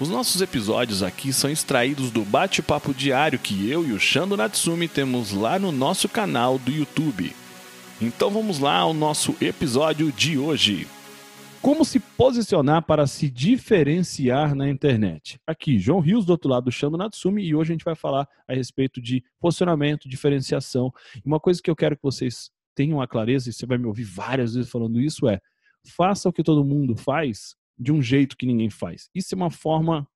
Os nossos episódios aqui são extraídos do bate-papo diário que eu e o Shando Natsumi temos lá no nosso canal do YouTube. Então vamos lá ao nosso episódio de hoje. Como se posicionar para se diferenciar na internet? Aqui, João Rios, do outro lado do Shando Natsumi, e hoje a gente vai falar a respeito de posicionamento, diferenciação. Uma coisa que eu quero que vocês tenham a clareza, e você vai me ouvir várias vezes falando isso, é faça o que todo mundo faz, de um jeito que ninguém faz. Isso é uma forma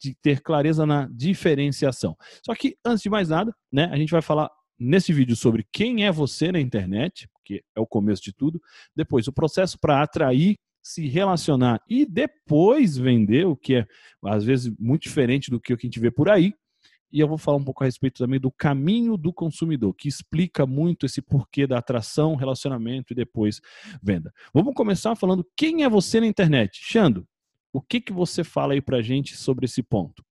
de ter clareza na diferenciação. Só que, antes de mais nada, né, a gente vai falar nesse vídeo sobre quem é você na internet, que é o começo de tudo. Depois, o processo para atrair, se relacionar e depois vender, o que é, às vezes, muito diferente do que a gente vê por aí e eu vou falar um pouco a respeito também do caminho do consumidor, que explica muito esse porquê da atração, relacionamento e depois venda. Vamos começar falando quem é você na internet. Xando, o que, que você fala aí pra gente sobre esse ponto?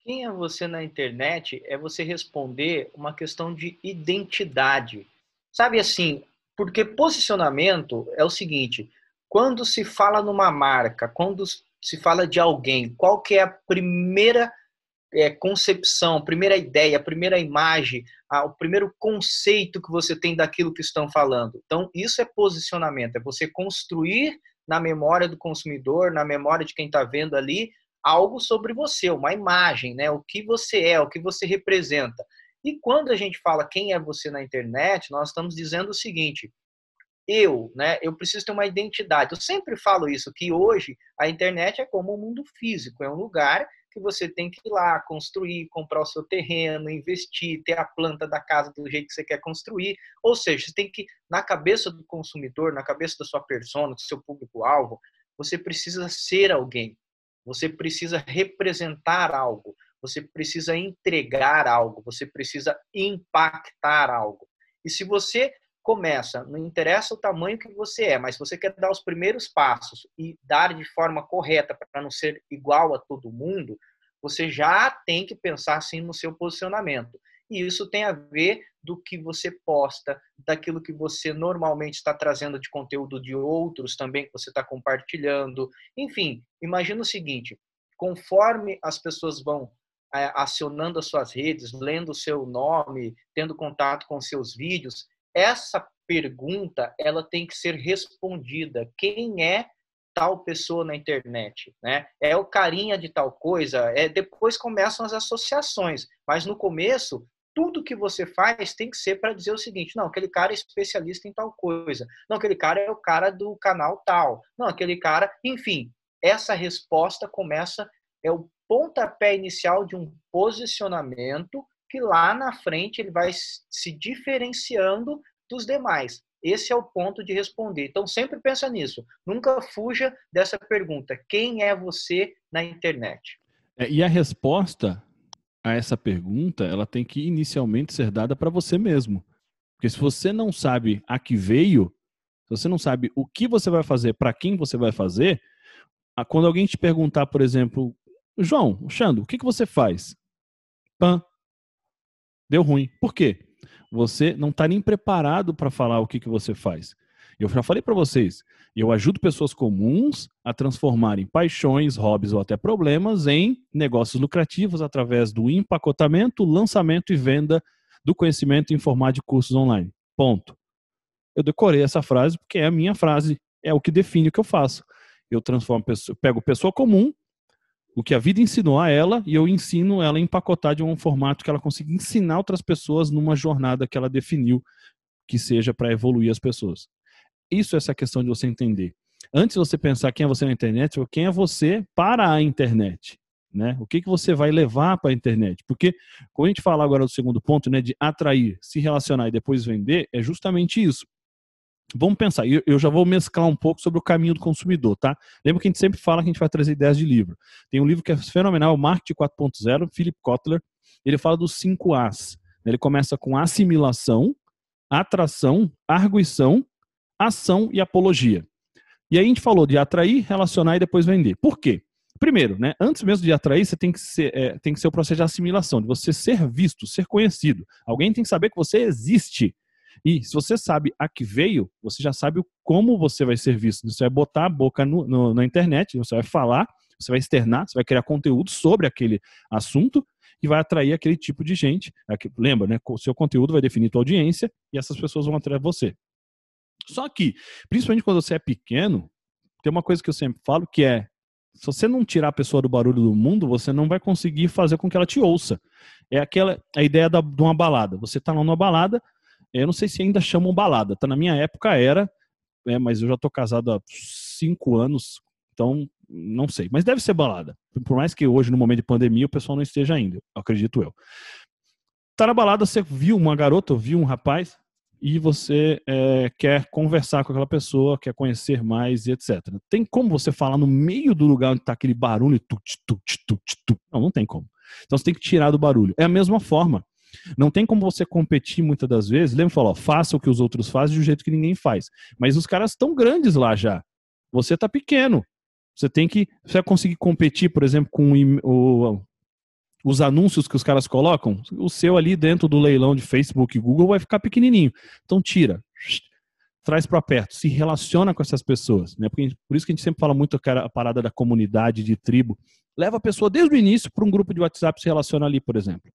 Quem é você na internet é você responder uma questão de identidade. Sabe assim, porque posicionamento é o seguinte, quando se fala numa marca, quando se fala de alguém, qual que é a primeira é, concepção, primeira ideia, a primeira imagem, a, o primeiro conceito que você tem daquilo que estão falando. Então, isso é posicionamento, é você construir na memória do consumidor, na memória de quem está vendo ali, algo sobre você, uma imagem, né? O que você é, o que você representa. E quando a gente fala quem é você na internet, nós estamos dizendo o seguinte: eu, né? Eu preciso ter uma identidade. Eu sempre falo isso, que hoje a internet é como o mundo físico, é um lugar que você tem que ir lá construir, comprar o seu terreno, investir, ter a planta da casa do jeito que você quer construir. Ou seja, você tem que, na cabeça do consumidor, na cabeça da sua persona, do seu público-alvo, você precisa ser alguém. Você precisa representar algo. Você precisa entregar algo. Você precisa impactar algo. E se você começa, não interessa o tamanho que você é, mas se você quer dar os primeiros passos e dar de forma correta para não ser igual a todo mundo, você já tem que pensar assim no seu posicionamento. E isso tem a ver do que você posta, daquilo que você normalmente está trazendo de conteúdo de outros também que você está compartilhando. Enfim, imagina o seguinte: conforme as pessoas vão é, acionando as suas redes, lendo o seu nome, tendo contato com seus vídeos, essa pergunta ela tem que ser respondida. Quem é tal pessoa na internet, né? É o carinha de tal coisa, é depois começam as associações, mas no começo tudo que você faz tem que ser para dizer o seguinte: não, aquele cara é especialista em tal coisa, não, aquele cara é o cara do canal tal, não, aquele cara, enfim, essa resposta começa é o pontapé inicial de um posicionamento que lá na frente ele vai se diferenciando dos demais. Esse é o ponto de responder. Então sempre pensa nisso. Nunca fuja dessa pergunta: quem é você na internet? É, e a resposta a essa pergunta, ela tem que inicialmente ser dada para você mesmo. Porque se você não sabe a que veio, se você não sabe o que você vai fazer, para quem você vai fazer, quando alguém te perguntar, por exemplo, João, Xando, o que, que você faz? Pan, Deu ruim. Por quê? Você não está nem preparado para falar o que, que você faz. Eu já falei para vocês, eu ajudo pessoas comuns a transformarem paixões, hobbies ou até problemas em negócios lucrativos através do empacotamento, lançamento e venda do conhecimento em formato de cursos online. Ponto. Eu decorei essa frase porque é a minha frase, é o que define o que eu faço. Eu transformo, pego pessoa comum o que a vida ensinou a ela e eu ensino ela a empacotar de um formato que ela consiga ensinar outras pessoas numa jornada que ela definiu que seja para evoluir as pessoas. Isso é essa questão de você entender. Antes de você pensar quem é você na internet, quem é você para a internet. Né? O que, que você vai levar para a internet? Porque quando a gente fala agora do segundo ponto, né, de atrair, se relacionar e depois vender, é justamente isso. Vamos pensar, eu já vou mesclar um pouco sobre o caminho do consumidor, tá? Lembra que a gente sempre fala que a gente vai trazer ideias de livro. Tem um livro que é fenomenal, Marketing 4.0, Philip Kotler. Ele fala dos 5 As. Ele começa com assimilação, atração, arguição, ação e apologia. E aí a gente falou de atrair, relacionar e depois vender. Por quê? Primeiro, né, antes mesmo de atrair, você tem que, ser, é, tem que ser o processo de assimilação, de você ser visto, ser conhecido. Alguém tem que saber que você existe. E se você sabe a que veio, você já sabe como você vai ser visto. Você vai botar a boca no, no, na internet, você vai falar, você vai externar, você vai criar conteúdo sobre aquele assunto e vai atrair aquele tipo de gente. Lembra, né? O seu conteúdo vai definir tua audiência e essas pessoas vão atrair você. Só que, principalmente quando você é pequeno, tem uma coisa que eu sempre falo que é se você não tirar a pessoa do barulho do mundo, você não vai conseguir fazer com que ela te ouça. É aquela a ideia da, de uma balada. Você está lá numa balada, eu não sei se ainda chamam balada. Tá na minha época era, é, mas eu já tô casado há cinco anos, então não sei. Mas deve ser balada. Por mais que hoje, no momento de pandemia, o pessoal não esteja ainda, acredito eu. Tá na balada, você viu uma garota, viu um rapaz, e você é, quer conversar com aquela pessoa, quer conhecer mais e etc. Tem como você falar no meio do lugar onde está aquele barulho? Tut, tut, tut, tut. Não, não tem como. Então você tem que tirar do barulho. É a mesma forma. Não tem como você competir muitas das vezes. Lembra falar, faça o que os outros fazem do jeito que ninguém faz. Mas os caras estão grandes lá já. Você está pequeno. Você tem que. Você vai conseguir competir, por exemplo, com o, os anúncios que os caras colocam, o seu ali dentro do leilão de Facebook e Google vai ficar pequenininho. Então tira, traz para perto, se relaciona com essas pessoas. Né? Porque, por isso que a gente sempre fala muito a parada da comunidade, de tribo. Leva a pessoa desde o início para um grupo de WhatsApp se relaciona ali, por exemplo.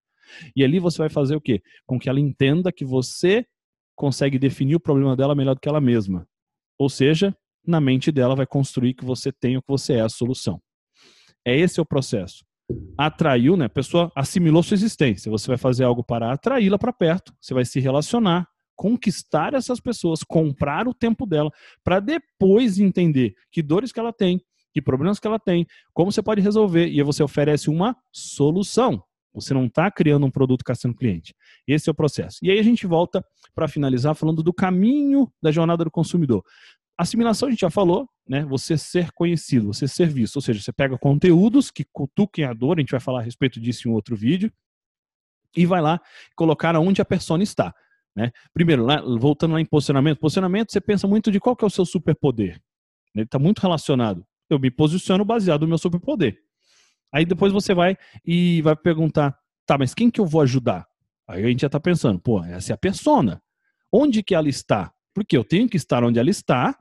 E ali você vai fazer o quê? Com que ela entenda que você consegue definir o problema dela melhor do que ela mesma. Ou seja, na mente dela vai construir que você tem o que você é a solução. É esse o processo atraiu, né? A pessoa assimilou sua existência. Você vai fazer algo para atraí-la para perto, você vai se relacionar, conquistar essas pessoas, comprar o tempo dela, para depois entender que dores que ela tem, que problemas que ela tem, como você pode resolver. E você oferece uma solução. Você não está criando um produto caçando cliente. Esse é o processo. E aí a gente volta para finalizar falando do caminho da jornada do consumidor. Assimilação a gente já falou, né? Você ser conhecido, você ser visto. Ou seja, você pega conteúdos que cutuquem a dor, a gente vai falar a respeito disso em outro vídeo, e vai lá colocar onde a persona está. Né? Primeiro, lá, voltando lá em posicionamento. Posicionamento, você pensa muito de qual que é o seu superpoder. Ele está muito relacionado. Eu me posiciono baseado no meu superpoder. Aí depois você vai e vai perguntar, tá, mas quem que eu vou ajudar? Aí a gente já está pensando, pô, essa é a persona. Onde que ela está? Porque eu tenho que estar onde ela está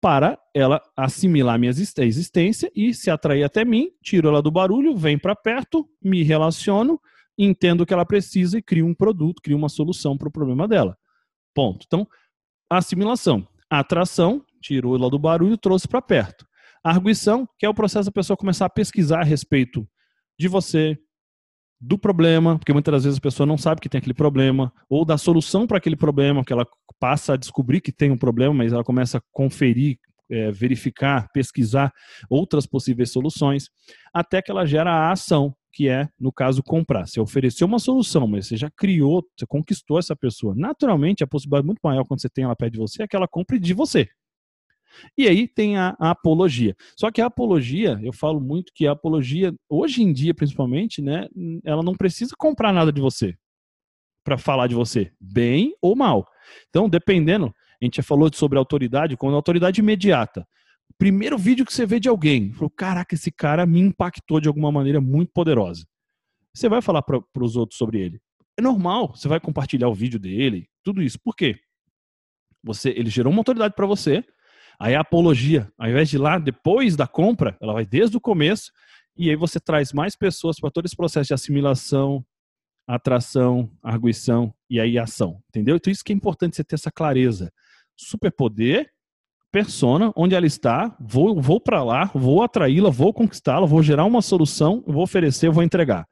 para ela assimilar minha existência e se atrair até mim, tiro ela do barulho, vem para perto, me relaciono, entendo o que ela precisa e crio um produto, crio uma solução para o problema dela. Ponto. Então, assimilação, atração, tirou ela do barulho, trouxe para perto. Arguição, que é o processo da pessoa começar a pesquisar a respeito de você, do problema, porque muitas das vezes a pessoa não sabe que tem aquele problema, ou da solução para aquele problema, que ela passa a descobrir que tem um problema, mas ela começa a conferir, é, verificar, pesquisar outras possíveis soluções, até que ela gera a ação, que é, no caso, comprar. Você ofereceu uma solução, mas você já criou, você conquistou essa pessoa. Naturalmente, a possibilidade muito maior quando você tem ela perto de você é que ela compre de você. E aí tem a, a, apologia. Só que a apologia, eu falo muito que a apologia, hoje em dia principalmente, né, ela não precisa comprar nada de você para falar de você, bem ou mal. Então, dependendo, a gente já falou sobre autoridade, quando a autoridade imediata. Primeiro vídeo que você vê de alguém, falou: caraca, esse cara me impactou de alguma maneira muito poderosa. Você vai falar para os outros sobre ele. É normal, você vai compartilhar o vídeo dele, tudo isso. Por quê? Você, ele gerou uma autoridade para você, Aí a apologia, ao invés de ir lá depois da compra, ela vai desde o começo e aí você traz mais pessoas para todo esse processo de assimilação, atração, arguição e aí ação, entendeu? Então isso que é importante você ter essa clareza. Superpoder, persona, onde ela está, vou, vou para lá, vou atraí-la, vou conquistá-la, vou gerar uma solução, vou oferecer, vou entregar.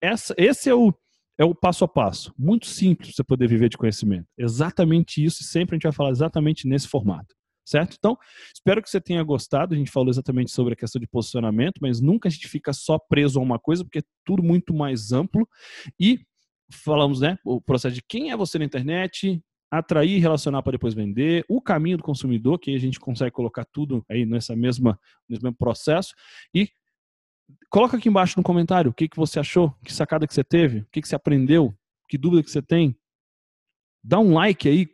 Essa, esse é o, é o passo a passo. Muito simples você poder viver de conhecimento. Exatamente isso, e sempre a gente vai falar exatamente nesse formato certo? Então, espero que você tenha gostado. A gente falou exatamente sobre a questão de posicionamento, mas nunca a gente fica só preso a uma coisa, porque é tudo muito mais amplo. E falamos, né, o processo de quem é você na internet, atrair, relacionar para depois vender, o caminho do consumidor, que a gente consegue colocar tudo aí nessa mesma, nesse mesmo processo. E coloca aqui embaixo no comentário o que, que você achou, que sacada que você teve, o que, que você aprendeu, que dúvida que você tem, dá um like aí,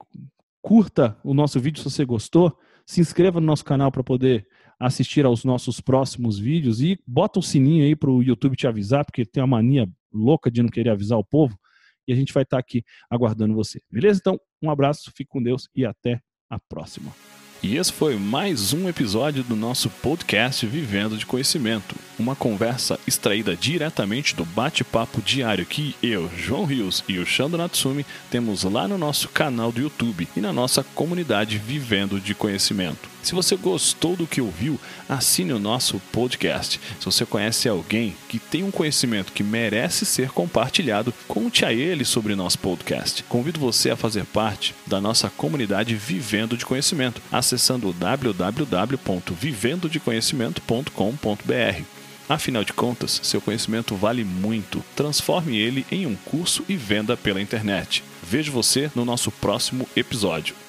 curta o nosso vídeo se você gostou, se inscreva no nosso canal para poder assistir aos nossos próximos vídeos e bota o sininho aí para o YouTube te avisar, porque tem uma mania louca de não querer avisar o povo e a gente vai estar tá aqui aguardando você. Beleza? Então, um abraço, fique com Deus e até a próxima. E esse foi mais um episódio do nosso podcast Vivendo de Conhecimento, uma conversa extraída diretamente do bate-papo diário que eu, João Rios e o Shando Natsumi temos lá no nosso canal do YouTube e na nossa comunidade Vivendo de Conhecimento. Se você gostou do que ouviu, assine o nosso podcast. Se você conhece alguém que tem um conhecimento que merece ser compartilhado, conte a ele sobre nosso podcast. Convido você a fazer parte da nossa comunidade Vivendo de Conhecimento, acessando www.vivendodeconhecimento.com.br. Afinal de contas, seu conhecimento vale muito. Transforme ele em um curso e venda pela internet. Vejo você no nosso próximo episódio.